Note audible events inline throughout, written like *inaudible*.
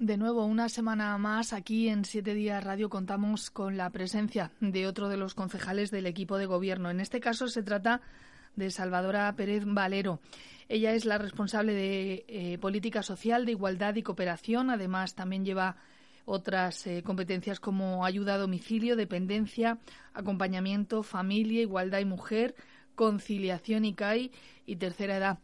De nuevo, una semana más aquí en Siete Días Radio contamos con la presencia de otro de los concejales del equipo de gobierno. En este caso se trata de Salvadora Pérez Valero. Ella es la responsable de eh, política social, de igualdad y cooperación. Además, también lleva otras eh, competencias como ayuda a domicilio, dependencia, acompañamiento, familia, igualdad y mujer, conciliación y CAI y tercera edad.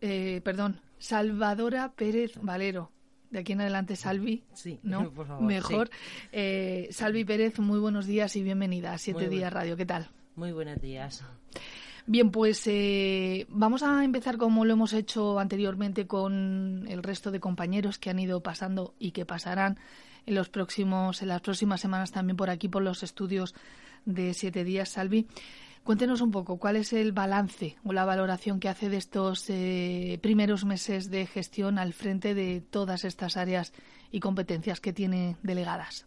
Eh, perdón, Salvadora Pérez Valero de aquí en adelante Salvi, sí, *laughs* ¿no? Por favor, Mejor. Eh, Salvi Pérez, muy buenos días y bienvenida a Siete Días Radio. ¿Qué tal? Muy buenos días. Bien, pues eh, vamos a empezar como lo hemos hecho anteriormente con el resto de compañeros que han ido pasando y que pasarán en los próximos, en las próximas semanas también por aquí por los estudios de Siete Días, Salvi. Cuéntenos un poco cuál es el balance o la valoración que hace de estos eh, primeros meses de gestión al frente de todas estas áreas y competencias que tiene delegadas.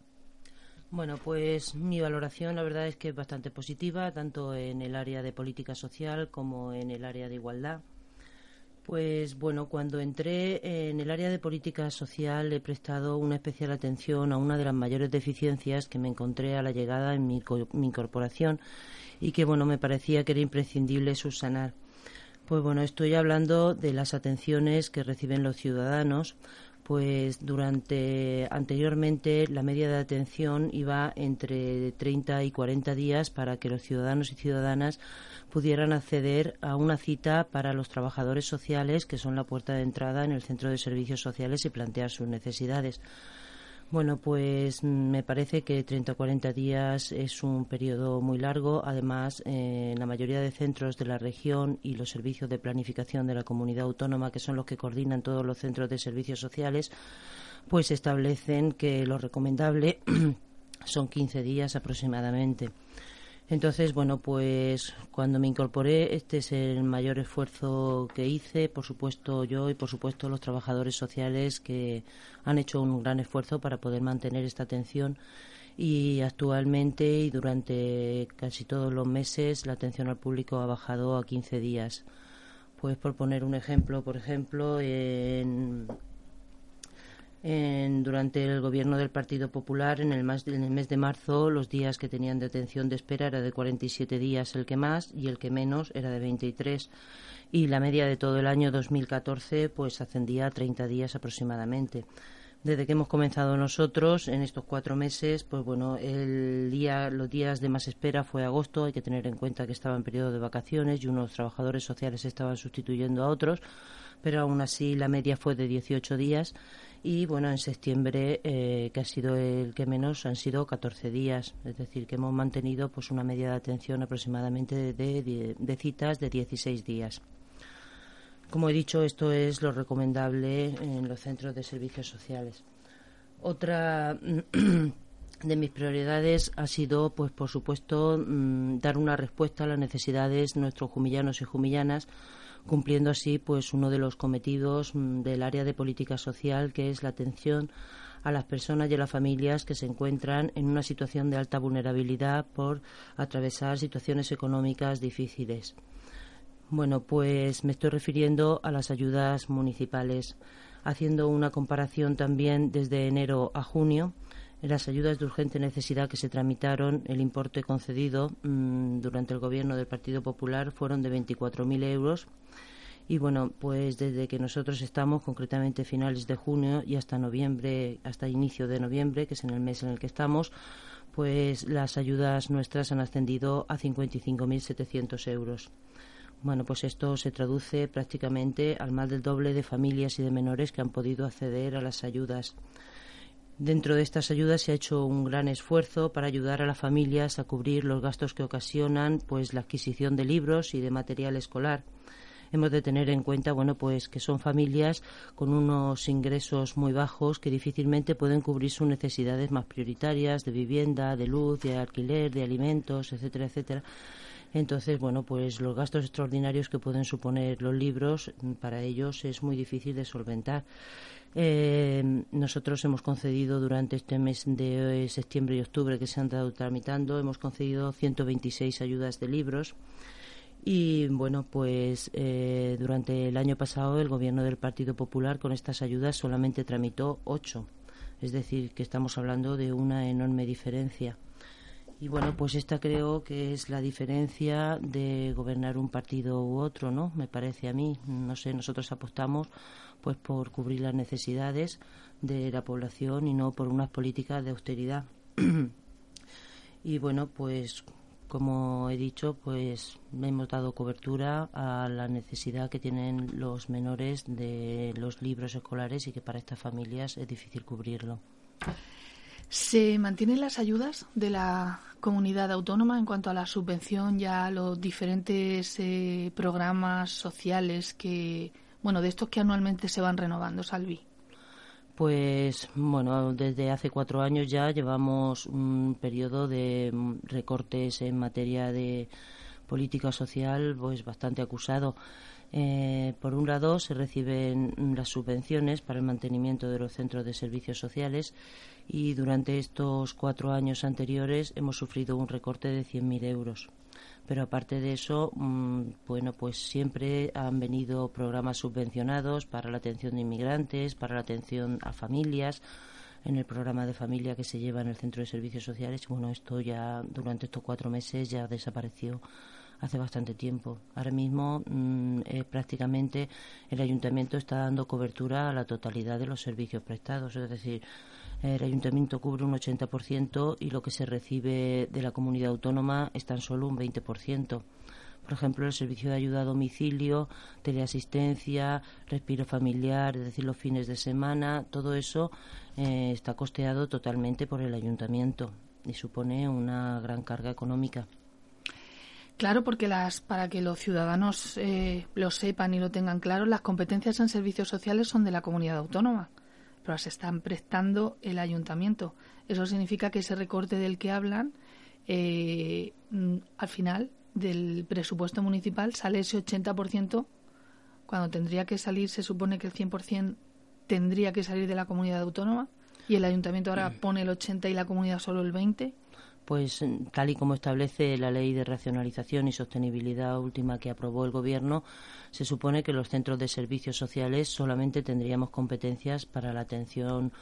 Bueno, pues mi valoración la verdad es que es bastante positiva, tanto en el área de política social como en el área de igualdad. Pues bueno, cuando entré en el área de política social he prestado una especial atención a una de las mayores deficiencias que me encontré a la llegada en mi, mi incorporación y que bueno me parecía que era imprescindible subsanar. Pues bueno, estoy hablando de las atenciones que reciben los ciudadanos, pues durante anteriormente la media de atención iba entre 30 y 40 días para que los ciudadanos y ciudadanas pudieran acceder a una cita para los trabajadores sociales, que son la puerta de entrada en el centro de servicios sociales y plantear sus necesidades. Bueno, pues mm, me parece que 30 o 40 días es un periodo muy largo. Además, en la mayoría de centros de la región y los servicios de planificación de la comunidad autónoma, que son los que coordinan todos los centros de servicios sociales, pues establecen que lo recomendable *clears throat* son 15 días aproximadamente. Entonces, bueno, pues cuando me incorporé, este es el mayor esfuerzo que hice, por supuesto yo y por supuesto los trabajadores sociales que han hecho un gran esfuerzo para poder mantener esta atención y actualmente y durante casi todos los meses la atención al público ha bajado a 15 días. Pues por poner un ejemplo, por ejemplo, en durante el gobierno del Partido Popular, en el, en el mes de marzo, los días que tenían de atención de espera era de 47 días el que más y el que menos era de 23. Y la media de todo el año 2014 pues ascendía a 30 días aproximadamente. Desde que hemos comenzado nosotros, en estos cuatro meses, pues bueno, el día, los días de más espera fue agosto. Hay que tener en cuenta que estaba en periodo de vacaciones y unos trabajadores sociales estaban sustituyendo a otros, pero aún así la media fue de 18 días y bueno, en septiembre, eh, que ha sido el que menos, han sido 14 días, es decir, que hemos mantenido pues una media de atención aproximadamente de, citas de 16 días. Como he dicho, esto es lo recomendable en los centros de servicios sociales. Otra *clears throat* de mis prioridades ha sido, pues por supuesto, mm, dar una respuesta a las necesidades de nuestros jumillanos y jumillanas cumpliendo así pues uno de los cometidos mm, del área de política social que es la atención a las personas y a las familias que se encuentran en una situación de alta vulnerabilidad por atravesar situaciones económicas difíciles. Bueno, pues me estoy refiriendo a las ayudas municipales, haciendo una comparación también desde enero a junio. Las ayudas de urgente necesidad que se tramitaron, el importe concedido mm, durante el gobierno del Partido Popular fueron de 24.000 euros y bueno, pues desde que nosotros estamos, concretamente finales de junio y hasta noviembre, hasta inicio de noviembre, que es en el mes en el que estamos, pues las ayudas nuestras han ascendido a 55.700 euros. Bueno, pues esto se traduce prácticamente al más del doble de familias y de menores que han podido acceder a las ayudas. Dentro de estas ayudas se ha hecho un gran esfuerzo para ayudar a las familias a cubrir los gastos que ocasionan pues la adquisición de libros y de material escolar hemos de tener en cuenta, bueno, pues que son familias con unos ingresos muy bajos que difícilmente pueden cubrir sus necesidades más prioritarias de vivienda, de luz, de alquiler, de alimentos, etcétera, etcétera. Entonces, bueno, pues los gastos extraordinarios que pueden suponer los libros para ellos es muy difícil de solventar. Eh, nosotros hemos concedido durante este mes de septiembre y octubre que se han dado tramitando, hemos concedido 126 ayudas de libros Y bueno, pues eh, durante el año pasado el gobierno del Partido Popular con estas ayudas solamente tramitó ocho. Es decir, que estamos hablando de una enorme diferencia. Y bueno, pues esta creo que es la diferencia de gobernar un partido u otro, ¿no? Me parece a mí. No sé, nosotros apostamos pues por cubrir las necesidades de la población y no por unas políticas de austeridad. *clears throat* y bueno, pues como he dicho, pues hemos dado cobertura a la necesidad que tienen los menores de los libros escolares y que para estas familias es difícil cubrirlo. ¿Se mantienen las ayudas de la comunidad autónoma en cuanto a la subvención y a los diferentes eh, programas sociales que, bueno, de estos que anualmente se van renovando, Salvi? Pues bueno, desde hace cuatro años ya llevamos un periodo de recortes en materia de política social pues bastante acusado. Eh, por un lado, se reciben las subvenciones para el mantenimiento de los centros de servicios sociales y durante estos cuatro años anteriores hemos sufrido un recorte de 100.000 euros. Pero aparte de eso, mm, bueno, pues siempre han venido programas subvencionados para la atención de inmigrantes, para la atención a familias, en el programa de familia que se lleva en el Centro de Servicios Sociales. Bueno, esto ya durante estos cuatro meses ya desapareció hace bastante tiempo. Ahora mismo mm, eh, prácticamente el ayuntamiento está dando cobertura a la totalidad de los servicios prestados, es decir, el ayuntamiento cubre un 80% y lo que se recibe de la comunidad autónoma es tan solo un 20%. Por ejemplo, el servicio de ayuda a domicilio, teleasistencia, respiro familiar, es decir, los fines de semana, todo eso eh, está costeado totalmente por el ayuntamiento y supone una gran carga económica. Claro, porque las, para que los ciudadanos eh, lo sepan y lo tengan claro, las competencias en servicios sociales son de la comunidad autónoma pero se están prestando el ayuntamiento. Eso significa que ese recorte del que hablan, eh, mm, al final del presupuesto municipal sale ese 80%, cuando tendría que salir, se supone que el 100% tendría que salir de la comunidad autónoma, y el ayuntamiento ahora mm. pone el 80 y la comunidad solo el 20 pues tal y como establece la ley de racionalización y sostenibilidad última que aprobó el gobierno, se supone que los centros de servicios sociales solamente tendríamos competencias para la atención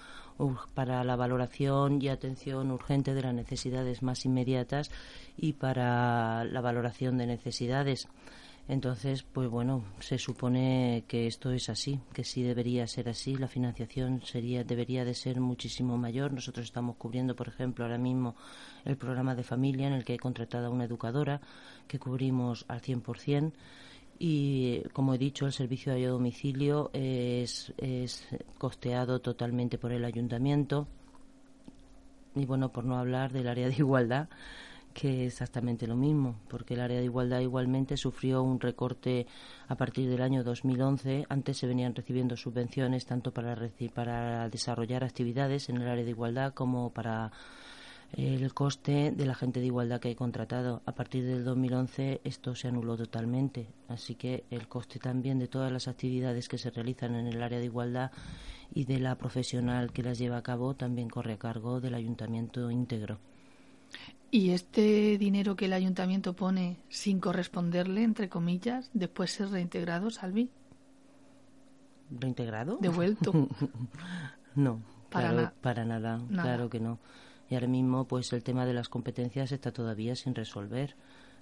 para la valoración y atención urgente de las necesidades más inmediatas y para la valoración de necesidades. Entonces, pues bueno, se supone que esto es así, que sí debería ser así. La financiación sería debería de ser muchísimo mayor. Nosotros estamos cubriendo, por ejemplo, ahora mismo el programa de familia en el que he contratado a una educadora que cubrimos al 100%. Y, como he dicho, el servicio de domicilio es, es costeado totalmente por el ayuntamiento. Y bueno, por no hablar del área de igualdad, que exactamente lo mismo, porque el área de igualdad igualmente sufrió un recorte a partir del año 2011. Antes se venían recibiendo subvenciones tanto para, para desarrollar actividades en el área de igualdad como para el coste de la gente de igualdad que hay contratado. A partir del 2011 esto se anuló totalmente, así que el coste también de todas las actividades que se realizan en el área de igualdad y de la profesional que las lleva a cabo también corre a cargo del ayuntamiento íntegro. ¿Y este dinero que el ayuntamiento pone sin corresponderle, entre comillas, después ser reintegrado, Salvi? ¿Reintegrado? Devuelto. *laughs* no, para, para nada, claro que no. Y ahora mismo, pues el tema de las competencias está todavía sin resolver.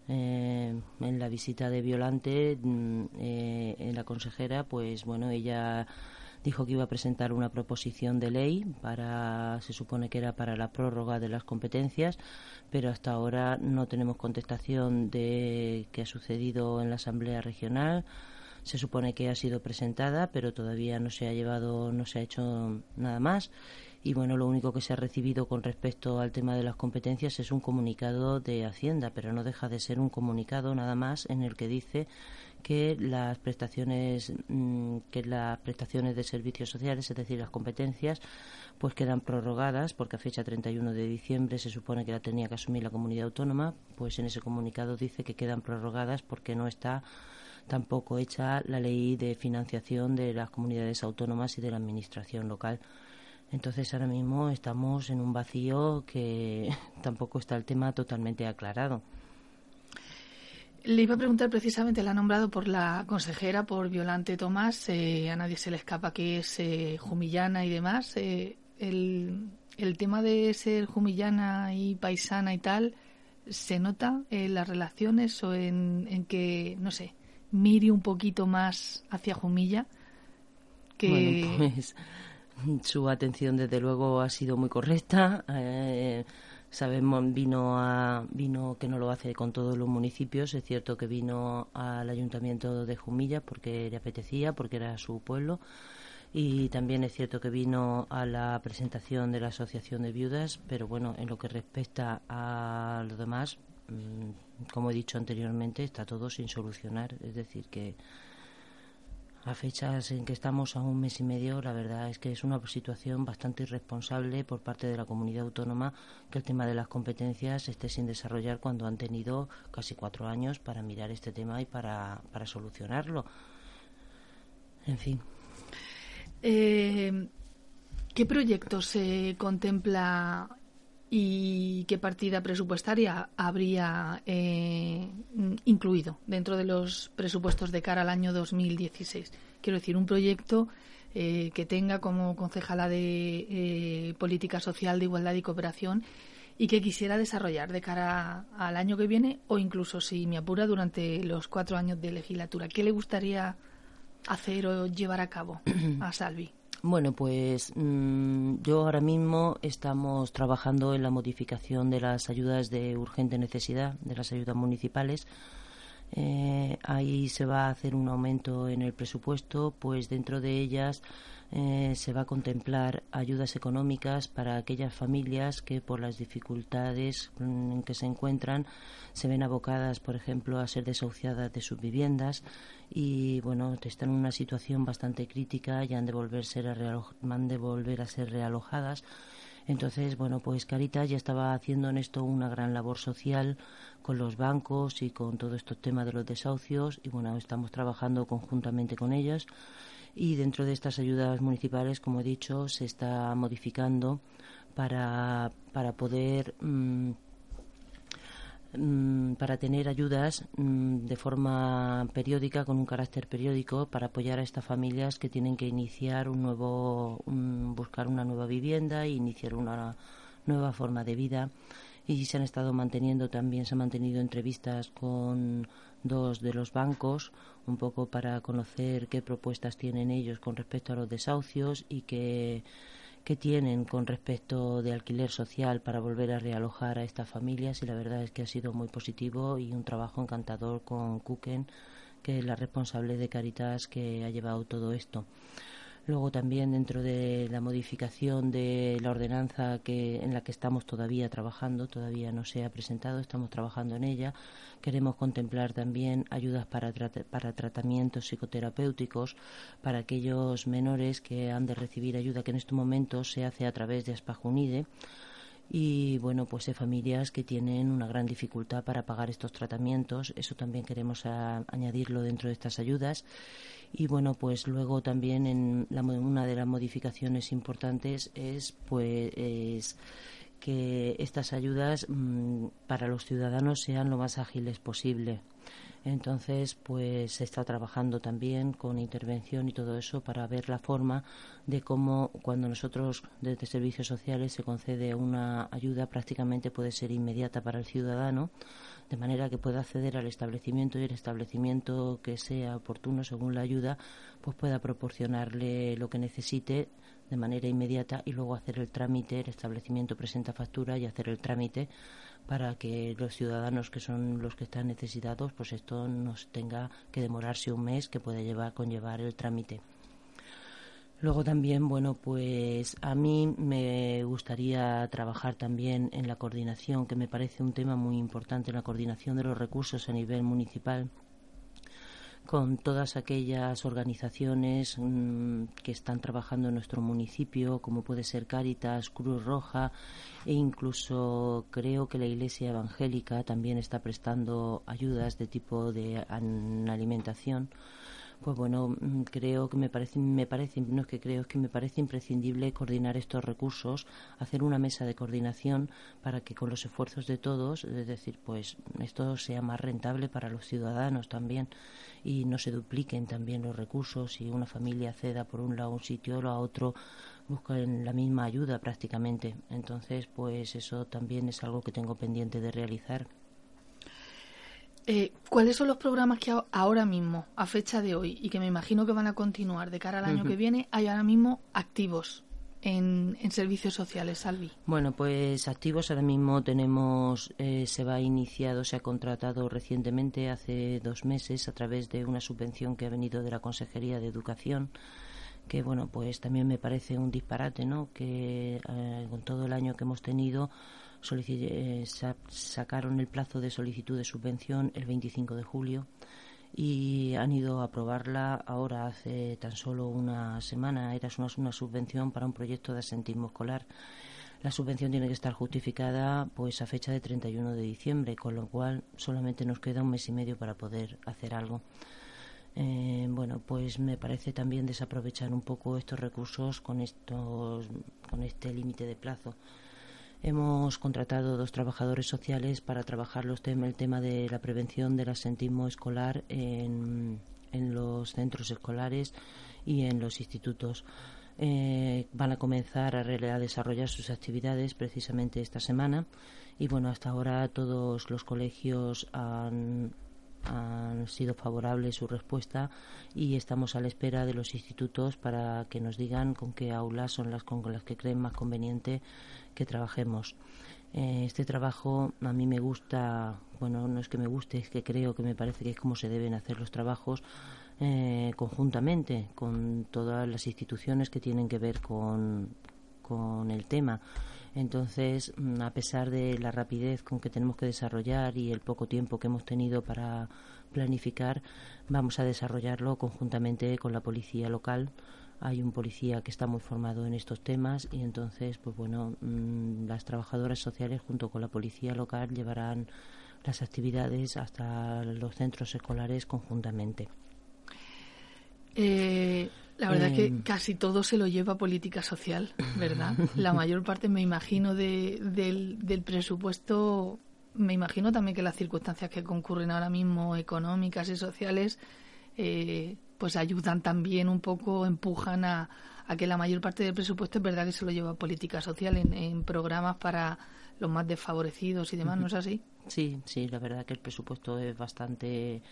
Eh, en la visita de Violante, mm, eh, en la consejera, pues bueno, ella dijo que iba a presentar una proposición de ley para, se supone que era para la prórroga de las competencias, pero hasta ahora no tenemos contestación de qué ha sucedido en la Asamblea Regional. Se supone que ha sido presentada, pero todavía no se ha llevado, no se ha hecho nada más y bueno, lo único que se ha recibido con respecto al tema de las competencias es un comunicado de Hacienda, pero no deja de ser un comunicado nada más en el que dice que las prestaciones mm, que las prestaciones de servicios sociales, es decir, las competencias, pues quedan prorrogadas porque a fecha 31 de diciembre se supone que la tenía que asumir la comunidad autónoma, pues en ese comunicado dice que quedan prorrogadas porque no está tampoco hecha la ley de financiación de las comunidades autónomas y de la administración local. Entonces ahora mismo estamos en un vacío que *laughs* tampoco está el tema totalmente aclarado. Le iba a preguntar precisamente, la ha nombrado por la consejera, por Violante Tomás, eh, a nadie se le escapa que es eh, jumillana y demás. Eh, el, el, tema de ser jumillana y paisana y tal, ¿se nota en las relaciones o en, en que, no sé, mire un poquito más hacia Jumilla? Que... Bueno, pues su atención desde luego ha sido muy correcta. Eh, Sabemos, vino, a, vino que no lo hace con todos los municipios. Es cierto que vino al ayuntamiento de Jumilla porque le apetecía, porque era su pueblo. Y también es cierto que vino a la presentación de la Asociación de Viudas, pero bueno, en lo que respecta a lo demás, mm, como he dicho anteriormente, está todo sin solucionar. Es decir, que a fechas en que estamos a un mes y medio, la verdad es que es una situación bastante irresponsable por parte de la comunidad autónoma que el tema de las competencias esté sin desarrollar cuando han tenido casi cuatro años para mirar este tema y para, para solucionarlo. En fin. Eh, ¿Qué proyectos se contempla y qué partida presupuestaria habría eh, incluido dentro de los presupuestos de cara al año 2016. Quiero decir, un proyecto eh, que tenga como concejala de eh, Política Social, de Igualdad y Cooperación y que quisiera desarrollar de cara al año que viene o incluso, si me apura, durante los cuatro años de legislatura. ¿Qué le gustaría hacer o llevar a cabo a Salvi? Bueno, pues mm, yo ahora mismo estamos trabajando en la modificación de las ayudas de urgente necesidad, de las ayudas municipales. Eh, ahí se va a hacer un aumento en el presupuesto, pues dentro de ellas eh, se va a contemplar ayudas económicas para aquellas familias que por las dificultades mm, en que se encuentran se ven abocadas, por ejemplo, a ser desahuciadas de sus viviendas y bueno, están en una situación bastante crítica y han de, volverse a han de volver a ser realojadas. Entonces, bueno, pues Caritas ya estaba haciendo en esto una gran labor social con los bancos y con todo estos temas de los desahucios y bueno, estamos trabajando conjuntamente con ellos y dentro de estas ayudas municipales, como he dicho, se está modificando para, para poder mm, Mm, para tener ayudas mm, de forma periódica, con un carácter periódico, para apoyar a estas familias que tienen que iniciar un nuevo, buscar una nueva vivienda e iniciar una nueva forma de vida. Y se han estado manteniendo también, se han mantenido entrevistas con dos de los bancos, un poco para conocer qué propuestas tienen ellos con respecto a los desahucios y qué que tienen con respecto de alquiler social para volver a realojar a estas familias y la verdad es que ha sido muy positivo y un trabajo encantador con Kuken, que es la responsable de Caritas que ha llevado todo esto. Luego también dentro de la modificación de la ordenanza que, en la que estamos todavía trabajando, todavía no se ha presentado, estamos trabajando en ella. Queremos contemplar también ayudas para, para tratamientos psicoterapéuticos para aquellos menores que han de recibir ayuda que en estos momentos se hace a través de Aspajunide y bueno pues hay familias que tienen una gran dificultad para pagar estos tratamientos. Eso también queremos añadirlo dentro de estas ayudas. Y bueno pues luego también en una de las modificaciones importantes es pues que estas ayudas mm, para los ciudadanos sean lo más ágiles posible. Entonces, pues se está trabajando también con intervención y todo eso para ver la forma de cómo cuando nosotros desde servicios sociales se concede una ayuda prácticamente puede ser inmediata para el ciudadano, de manera que pueda acceder al establecimiento y el establecimiento que sea oportuno según la ayuda, pues pueda proporcionarle lo que necesite de manera inmediata y luego hacer el trámite, el establecimiento presenta factura y hacer el trámite para que los ciudadanos que son los que están necesitados, pues esto nos tenga que demorarse un mes que puede llevar conllevar el trámite. Luego también, bueno, pues a mí me gustaría trabajar también en la coordinación, que me parece un tema muy importante, la coordinación de los recursos a nivel municipal con todas aquellas organizaciones mm, que están trabajando en nuestro municipio, como puede ser Cáritas, Cruz Roja e incluso creo que la Iglesia Evangélica también está prestando ayudas de tipo de alimentación pues bueno, mm, creo que me parece, me parece, no es que creo, es que me parece imprescindible coordinar estos recursos, hacer una mesa de coordinación para que con los esfuerzos de todos, es decir, pues esto sea más rentable para los ciudadanos también y no se dupliquen también los recursos y una familia ceda por un lado un sitio o a otro buscan la misma ayuda prácticamente. Entonces, pues eso también es algo que tengo pendiente de realizar. Eh, ¿Cuáles son los programas que ahora mismo, a fecha de hoy, y que me imagino que van a continuar de cara al año que viene, hay ahora mismo activos en, servicios sociales, Salvi? Bueno, pues activos ahora mismo tenemos, eh, se va iniciado, se ha contratado recientemente, hace dos meses, a través de una subvención que ha venido de la Consejería de Educación que bueno pues también me parece un disparate no que eh, con todo el año que hemos tenido eh, sacaron el plazo de solicitud de subvención el 25 de julio y han ido a aprobarla ahora hace tan solo una semana. Era una, una subvención para un proyecto de asentismo escolar. La subvención tiene que estar justificada pues a fecha de 31 de diciembre, con lo cual solamente nos queda un mes y medio para poder hacer algo. Eh, bueno, pues me parece también desaprovechar un poco estos recursos con estos, con este límite de plazo. Hemos contratado dos trabajadores sociales para trabajar los el tema de la prevención del asentismo escolar en, en los centros escolares y en los institutos. Eh, van a comenzar a, desarrollar sus actividades precisamente esta semana y bueno hasta ahora todos los colegios han, han sido favorables su respuesta y estamos a la espera de los institutos para que nos digan con qué aulas son las con las que creen más conveniente que trabajemos. Eh, este trabajo a mí me gusta, bueno, no es que me guste, es que creo que me parece que es como se deben hacer los trabajos eh, conjuntamente con todas las instituciones que tienen que ver con, con el tema. Entonces, mm, a pesar de la rapidez con que tenemos que desarrollar y el poco tiempo que hemos tenido para planificar, vamos a desarrollarlo conjuntamente con la policía local. Hay un policía que está muy formado en estos temas y entonces, pues bueno, mm, las trabajadoras sociales junto con la policía local llevarán las actividades hasta los centros escolares conjuntamente. Eh, la verdad es que em. casi todo se lo lleva política social, ¿verdad? *laughs* La mayor parte, me imagino, de, del, presupuesto, me imagino también que las circunstancias que concurren ahora mismo, económicas y sociales, eh, pues ayudan también un poco, empujan a, a, que la mayor parte del presupuesto es verdad que se lo lleva política social en, en programas para los más desfavorecidos y demás, ¿no es así? Sí, sí, la verdad que el presupuesto es bastante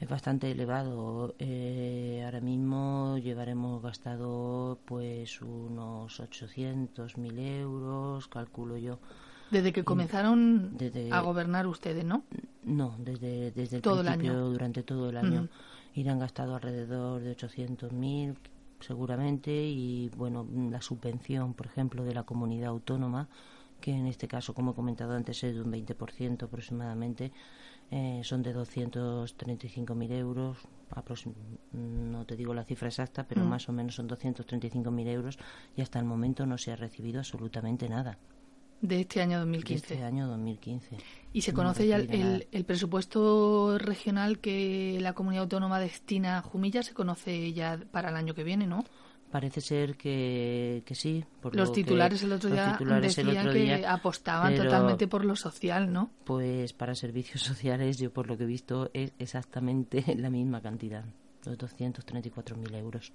es bastante elevado. Eh, ahora mismo llevaremos gastado pues unos 800.000 euros, calculo yo. Desde que comenzaron a gobernar ustedes, ¿no? No, desde, desde el todo principio, el año. durante todo el año. Irán gastado alrededor de 800.000 seguramente y bueno, la subvención, por ejemplo, de la comunidad autónoma, que en este caso, como he comentado antes, es de un 20% aproximadamente, eh, son de 235.000 euros, no te digo la cifra exacta, pero mm. más o menos son 235.000 euros y hasta el momento no se ha recibido absolutamente nada. De este año 2015. De este año 2015. ¿Y se conoce ya el, presupuesto regional que la comunidad autónoma destina a Jumilla? ¿Se conoce ya para el año que viene, no? Parece ser que, que sí. Por los titulares el otro día decían que apostaban totalmente por lo social, ¿no? Pues para servicios *laughs* sociales, yo por lo que he visto, es exactamente *laughs* la misma cantidad, los 234.000 euros.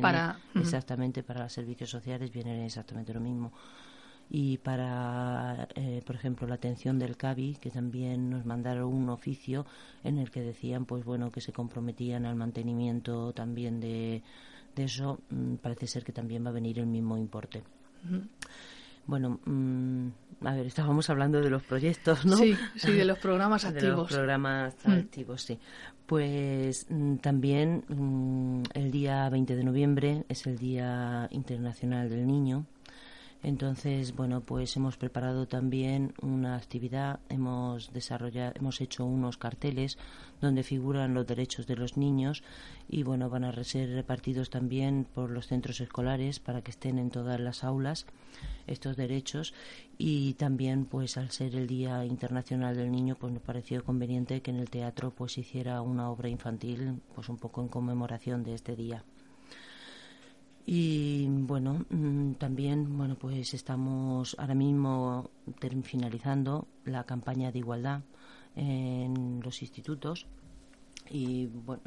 para, exactamente para los servicios sociales vienen exactamente lo mismo. Y para, eh, por ejemplo, la atención del CABI, que también nos mandaron un oficio en el que decían, pues bueno, que se comprometían al mantenimiento también de de eso mm, parece ser que también va a venir el mismo importe. Bueno, mm, a ver, estábamos hablando de los proyectos, ¿no? Sí, sí, de los programas activos. *laughs* De los programas mm. activos, sí. Pues también el día 20 de noviembre es el Día Internacional del Niño. Entonces, bueno, pues hemos preparado también una actividad, hemos desarrollado, hemos hecho unos carteles donde figuran los derechos de los niños y bueno, van a ser repartidos también por los centros escolares para que estén en todas las aulas estos derechos y también pues al ser el Día Internacional del Niño pues nos pareció conveniente que en el teatro pues hiciera una obra infantil pues un poco en conmemoración de este día. Y bueno, mm, también bueno pues estamos ahora mismo finalizando la campaña de igualdad en los institutos. Y bueno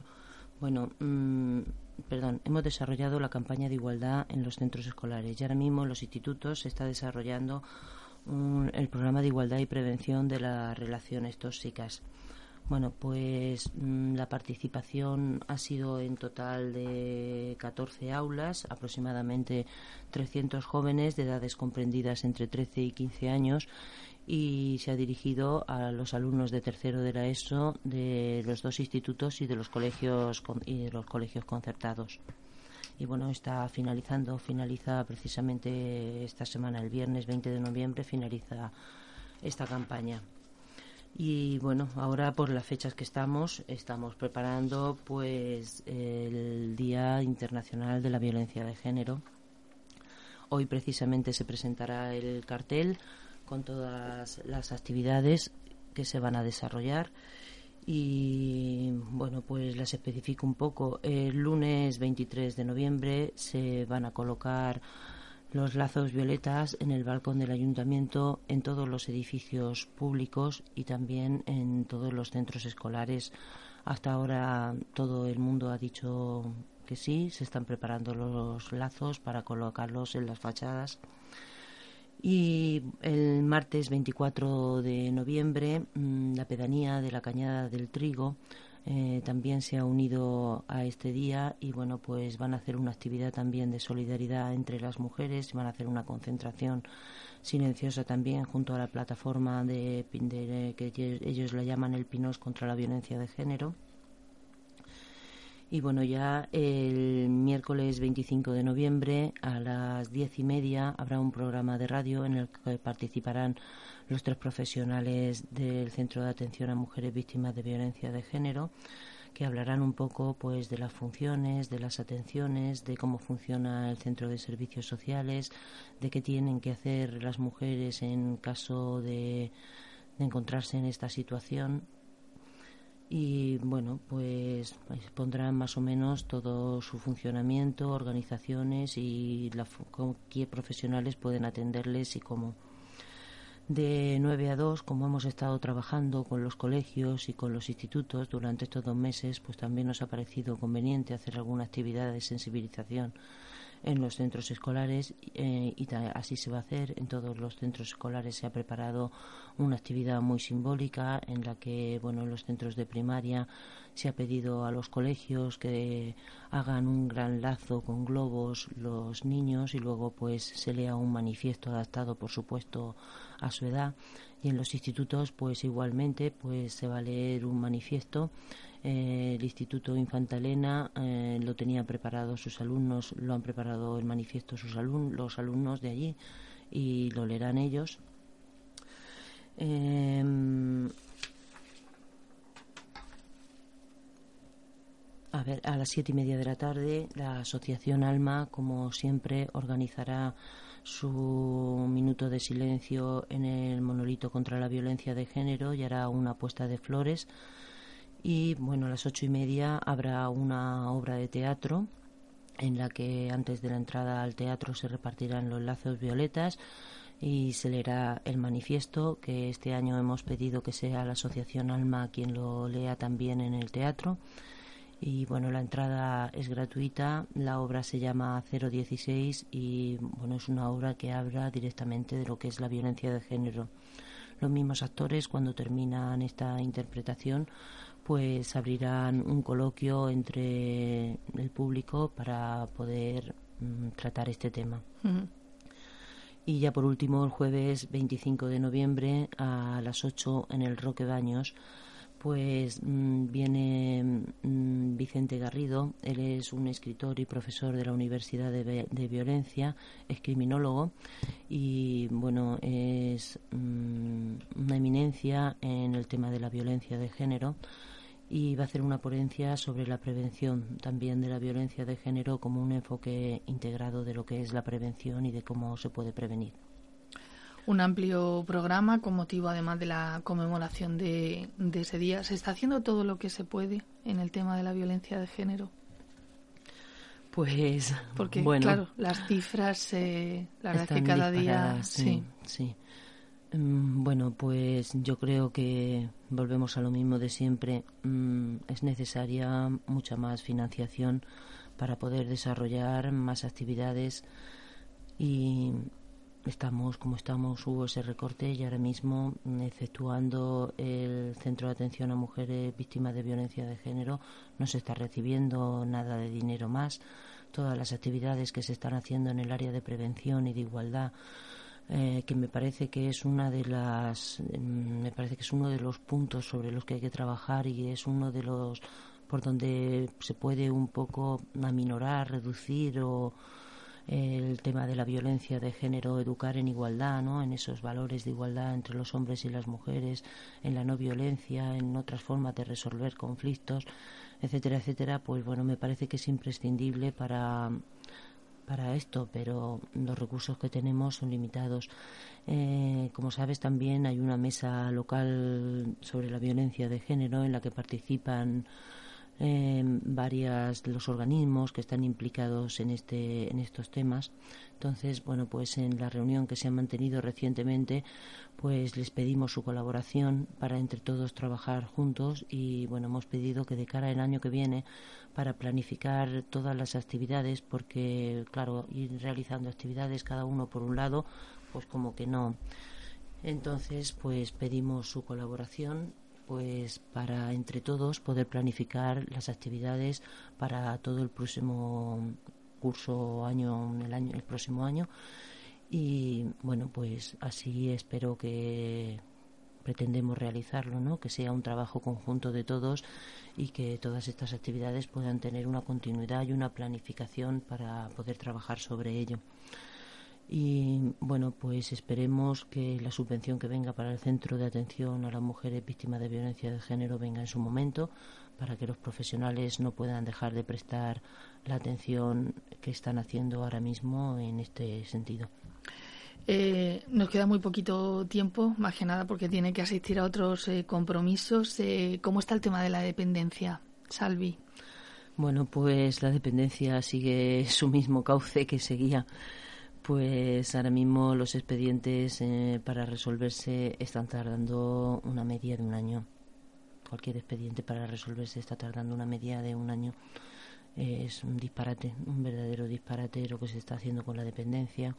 bueno mm, perdón hemos desarrollado la campaña de igualdad en los centros escolares. Y ahora mismo en los institutos se está desarrollando el programa de igualdad y prevención de las relaciones tóxicas bueno, pues mm, la participación ha sido en total de 14 aulas, aproximadamente 300 jóvenes de edades comprendidas entre 13 y 15 años y se ha dirigido a los alumnos de tercero de la ESO de los dos institutos y de los colegios y de los colegios concertados. Y bueno, está finalizando, finaliza precisamente esta semana, el viernes 20 de noviembre, finaliza esta campaña. Y bueno, ahora por las fechas que estamos, estamos preparando pues el Día Internacional de la Violencia de Género. Hoy precisamente se presentará el cartel con todas las actividades que se van a desarrollar y bueno, pues las especifico un poco. El lunes 23 de noviembre se van a colocar los lazos violetas en el balcón del ayuntamiento, en todos los edificios públicos y también en todos los centros escolares. Hasta ahora todo el mundo ha dicho que sí, se están preparando los lazos para colocarlos en las fachadas. Y el martes 24 de noviembre, mm, la pedanía de la Cañada del Trigo eh, también se ha unido a este día y bueno pues van a hacer una actividad también de solidaridad entre las mujeres van a hacer una concentración silenciosa también junto a la plataforma de, que ellos la llaman el Pinos contra la violencia de género. Y bueno, ya el miércoles 25 de noviembre a las diez y media habrá un programa de radio en el que participarán los tres profesionales del Centro de Atención a Mujeres Víctimas de Violencia de Género que hablarán un poco pues de las funciones, de las atenciones, de cómo funciona el centro de servicios sociales, de qué tienen que hacer las mujeres en caso de, encontrarse en esta situación. Y bueno pues, pues pondrán más o menos todo su funcionamiento, organizaciones y la, qué profesionales pueden atenderles y cómo de 9 a 2, como hemos estado trabajando con los colegios y con los institutos durante estos dos meses, pues también nos ha parecido conveniente hacer alguna actividad de sensibilización en los centros escolares eh, y así se va a hacer. En todos los centros escolares se ha preparado una actividad muy simbólica en la que, bueno, en los centros de primaria se ha pedido a los colegios que hagan un gran lazo con globos los niños y luego pues se lea un manifiesto adaptado, por supuesto, a su edad. Y en los institutos pues igualmente pues se va a leer un manifiesto eh, el Instituto Infantalena eh, lo tenía preparado sus alumnos, lo han preparado el manifiesto sus alumnos, los alumnos de allí y lo leerán ellos. Em, a ver, a las siete y media de la tarde, la Asociación Alma, como siempre, organizará su minuto de silencio en el monolito contra la violencia de género y hará una puesta de flores y bueno, a las ocho y media habrá una obra de teatro en la que antes de la entrada al teatro se repartirán los lazos violetas y se leerá el manifiesto que este año hemos pedido que sea la Asociación Alma quien lo lea también en el teatro. Y bueno, la entrada es gratuita, la obra se llama 016 y bueno, es una obra que habla directamente de lo que es la violencia de género. Los mismos actores cuando terminan esta interpretación pues abrirán un coloquio entre el público para poder mm, tratar este tema. Y ya por último, el jueves 25 de noviembre a las 8 en el Roque Baños, Pues mm, viene mm, Vicente Garrido, él es un escritor y profesor de la Universidad de, Violencia, es criminólogo y bueno, es mm, una eminencia en el tema de la violencia de género y va a hacer una ponencia sobre la prevención también de la violencia de género como un enfoque integrado de lo que es la prevención y de cómo se puede prevenir un amplio programa con motivo además de la conmemoración de, ese día. ¿Se está haciendo todo lo que se puede en el tema de la violencia de género? Pues, porque bueno, claro, las cifras, eh, la verdad que cada día, sí, sí. Mm, bueno, pues yo creo que volvemos a lo mismo de siempre. Mm, es necesaria mucha más financiación para poder desarrollar más actividades y estamos como estamos, hubo ese recorte y ahora mismo, exceptuando el Centro de Atención a Mujeres Víctimas de Violencia de Género, no se está recibiendo nada de dinero más. Todas las actividades que se están haciendo en el área de prevención y de igualdad, eh, que me parece que es una de las, mm, me parece que es uno de los puntos sobre los que hay que trabajar y es uno de los por donde se puede un poco aminorar, reducir o el tema de la violencia de género, educar en igualdad, ¿no? en esos valores de igualdad entre los hombres y las mujeres, en la no violencia, en otras formas de resolver conflictos, etcétera, etcétera, pues bueno, me parece que es imprescindible para para esto, pero los recursos que tenemos son limitados. Eh, como sabes, también hay una mesa local sobre la violencia de género en la que participan eh, varias los organismos que están implicados en este en estos temas. Entonces bueno pues en la reunión que se ha mantenido recientemente pues les pedimos su colaboración para entre todos trabajar juntos y bueno hemos pedido que de cara al año que viene para planificar todas las actividades porque claro ir realizando actividades cada uno por un lado pues como que no. Entonces pues pedimos su colaboración pues para entre todos poder planificar las actividades para todo el próximo curso año el año el próximo año. Y bueno pues así espero que pretendemos realizarlo no que sea un trabajo conjunto de todos y que todas estas actividades puedan tener una continuidad y una planificación para poder trabajar sobre ello y bueno, pues esperemos que la subvención que venga para el Centro de Atención a las Mujeres Víctimas de Violencia de Género venga en su momento para que los profesionales no puedan dejar de prestar la atención que están haciendo ahora mismo en este sentido. Eh, nos queda muy poquito tiempo, más que nada porque tiene que asistir a otros eh, compromisos. Eh, ¿Cómo está el tema de la dependencia, Salvi? Bueno, pues la dependencia sigue su mismo cauce que seguía pues ahora mismo los expedientes eh, para resolverse están tardando una media de un año. Cualquier expediente para resolverse está tardando una media de un año. es un disparate, un verdadero disparate lo que se está haciendo con la dependencia.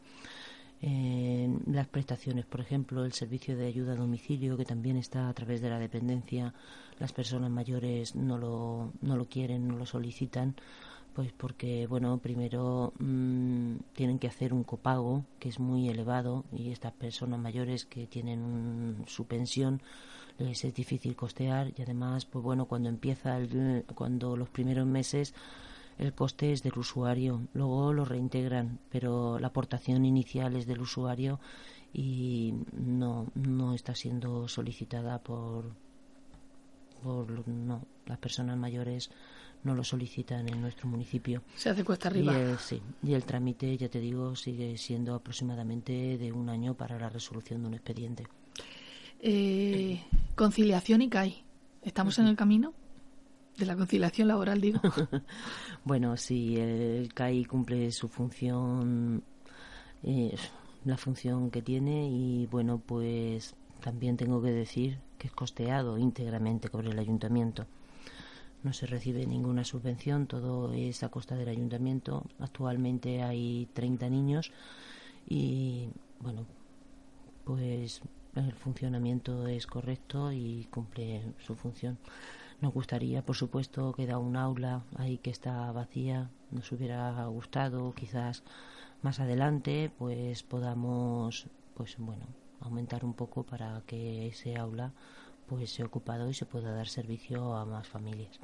las prestaciones, por ejemplo, el servicio de ayuda a domicilio, que también está a través de la dependencia, las personas mayores no lo, no lo quieren, no lo solicitan pues porque, bueno, primero mm, tienen que hacer un copago que es muy elevado y estas personas mayores que tienen su pensión les es difícil costear y además, pues bueno, cuando empieza, el, cuando los primeros meses el coste es del usuario, luego lo reintegran, pero la aportación inicial es del usuario y no, no está siendo solicitada por, por no, las personas mayores no lo solicitan en nuestro municipio. Se hace cuesta arriba. Y el, sí, y el trámite, ya te digo, sigue siendo aproximadamente de un año para la resolución de un expediente. Eh, conciliación y CAI. ¿Estamos en el camino? De la conciliación laboral, digo. *laughs* bueno, sí, el CAI cumple su función, eh, la función que tiene y bueno, pues también tengo que decir que es costeado íntegramente por el ayuntamiento no se recibe ninguna subvención, todo es a costa del ayuntamiento. Actualmente hay 30 niños y, bueno, pues el funcionamiento es correcto y cumple su función. Nos gustaría, por supuesto, que da un aula ahí que está vacía. Nos hubiera gustado, quizás más adelante, pues podamos, pues bueno, aumentar un poco para que ese aula pues se ha ocupado y se pueda dar servicio a más familias.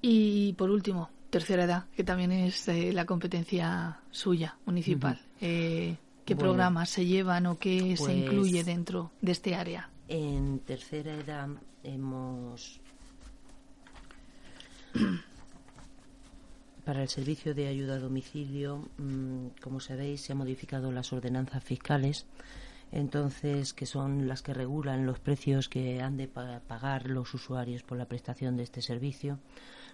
Y por último, tercera edad, que también es eh, la competencia suya, municipal. Eh, ¿Qué programas se llevan o qué se pues incluye dentro de este área? En tercera edad hemos *clears throat* para el servicio de ayuda a domicilio, mm, como sabéis, se han modificado las ordenanzas fiscales, entonces que son las que regulan los precios que han de pagar los usuarios por la prestación de este servicio.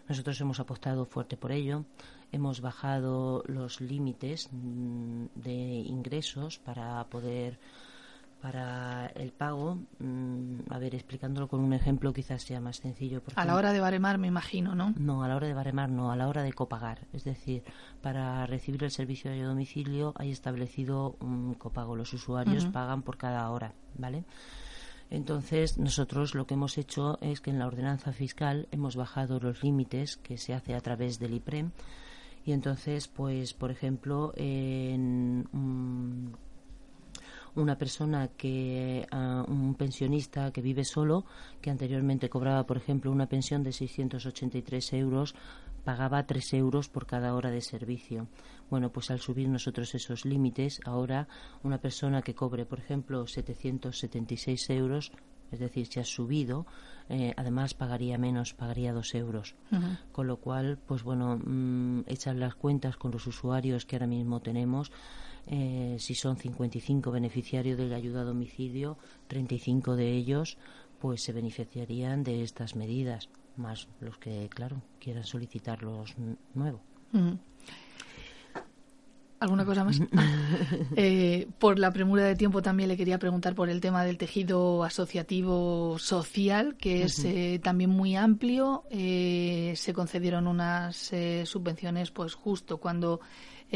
Nosotros hemos apostado fuerte por ello. Hemos bajado los límites mm, de ingresos para poder para el pago, mm, a ver, explicándolo con un ejemplo quizás sea más sencillo. a la hora de baremar, me imagino, ¿no? No, a la hora de baremar no, a la hora de copagar. Es decir, para recibir el servicio de domicilio hay establecido un copago. Los usuarios pagan por cada hora, ¿vale? Entonces, nosotros lo que hemos hecho es que en la ordenanza fiscal hemos bajado los límites que se hace a través del IPREM. Y entonces, pues, por ejemplo, en una persona que, un pensionista que vive solo, que anteriormente cobraba, por ejemplo, una pensión de 683 euros, pagaba 3 euros por cada hora de servicio. Bueno, pues al subir nosotros esos límites, ahora una persona que cobre, por ejemplo, 776 euros, es decir, si ha subido, eh, además pagaría menos, pagaría 2 euros. Con lo cual, pues bueno, mm, echar las cuentas con los usuarios que ahora mismo tenemos, eh, si son 55 beneficiarios de la ayuda a domicilio, 35 de ellos pues se beneficiarían de estas medidas, más los que, claro, quieran solicitar los nuevos. ¿Alguna cosa más? *laughs* Eh, por la premura de tiempo también le quería preguntar por el tema del tejido asociativo social, que es eh, también muy amplio. se concedieron unas subvenciones pues justo cuando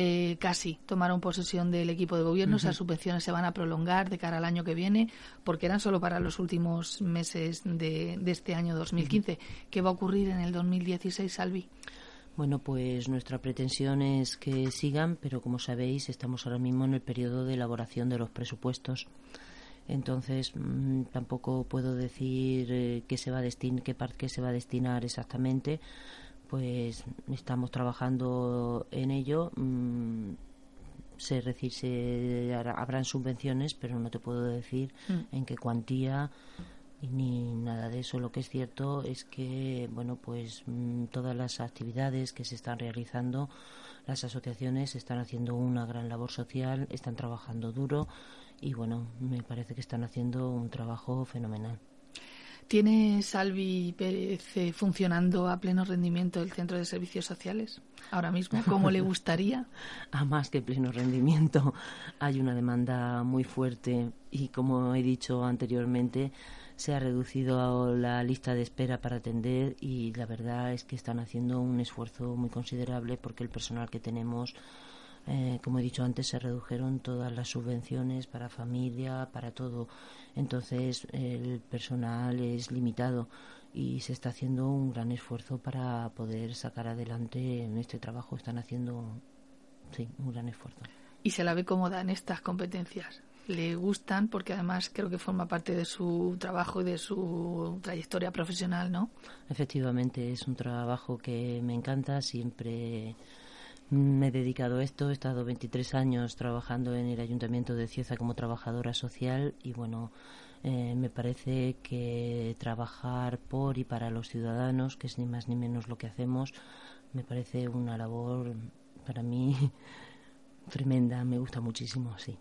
eh, casi tomaron posesión del equipo de gobierno. Esas subvenciones se van a prolongar de cara al año que viene porque eran solo para los últimos meses de, este año 2015. ¿Qué va a ocurrir en el 2016, Salvi? Bueno, pues nuestra pretensión es que sigan, pero como sabéis, estamos ahora mismo en el periodo de elaboración de los presupuestos. Entonces, mm, tampoco puedo decir eh, qué se va a destin qué, qué se va a destinar exactamente, pues estamos trabajando en ello. Mm, se, se habrán subvenciones, pero no te puedo decir mm. en qué cuantía ni nada de eso. Lo que es cierto es que, bueno, pues mm, todas las actividades que se están realizando, las asociaciones están haciendo una gran labor social, están trabajando duro y, bueno, me parece que están haciendo un trabajo fenomenal. ¿Tiene Salvi Pérez eh, funcionando a pleno rendimiento el Centro de Servicios Sociales ahora mismo, como le gustaría? *laughs* a más que pleno rendimiento. Hay una demanda muy fuerte y, como he dicho anteriormente, se ha reducido la lista de espera para atender y la verdad es que están haciendo un esfuerzo muy considerable porque el personal que tenemos eh, como he dicho antes, se redujeron todas las subvenciones para familia, para todo. Entonces, el personal es limitado y se está haciendo un gran esfuerzo para poder sacar adelante en este trabajo. Están haciendo, sí, un gran esfuerzo. ¿Y se la ve cómoda en estas competencias? le gustan porque además creo que forma parte de su trabajo y de su trayectoria profesional, ¿no? Efectivamente, es un trabajo que me encanta, siempre me he dedicado a esto, he estado 23 años trabajando en el Ayuntamiento de Cieza como trabajadora social y bueno, eh, me parece que trabajar por y para los ciudadanos, que es ni más ni menos lo que hacemos, me parece una labor para mí *laughs* tremenda, me gusta muchísimo, sí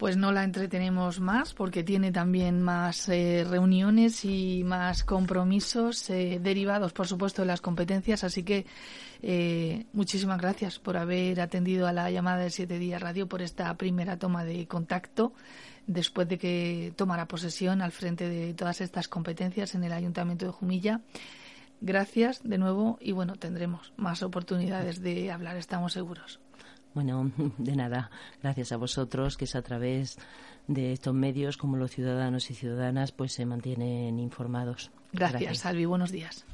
pues no la entretenemos más porque tiene también más eh, reuniones y más compromisos eh, derivados, por supuesto, de las competencias. Así que eh, muchísimas gracias por haber atendido a la llamada de Siete Días Radio por esta primera toma de contacto después de que tomara posesión al frente de todas estas competencias en el Ayuntamiento de Jumilla. Gracias de nuevo y bueno, tendremos más oportunidades de hablar, estamos seguros. Bueno, *laughs* de nada. Gracias a vosotros, que es a través de estos medios como los ciudadanos y ciudadanas pues se mantienen informados. Gracias, Gracias. Salvi. Buenos días.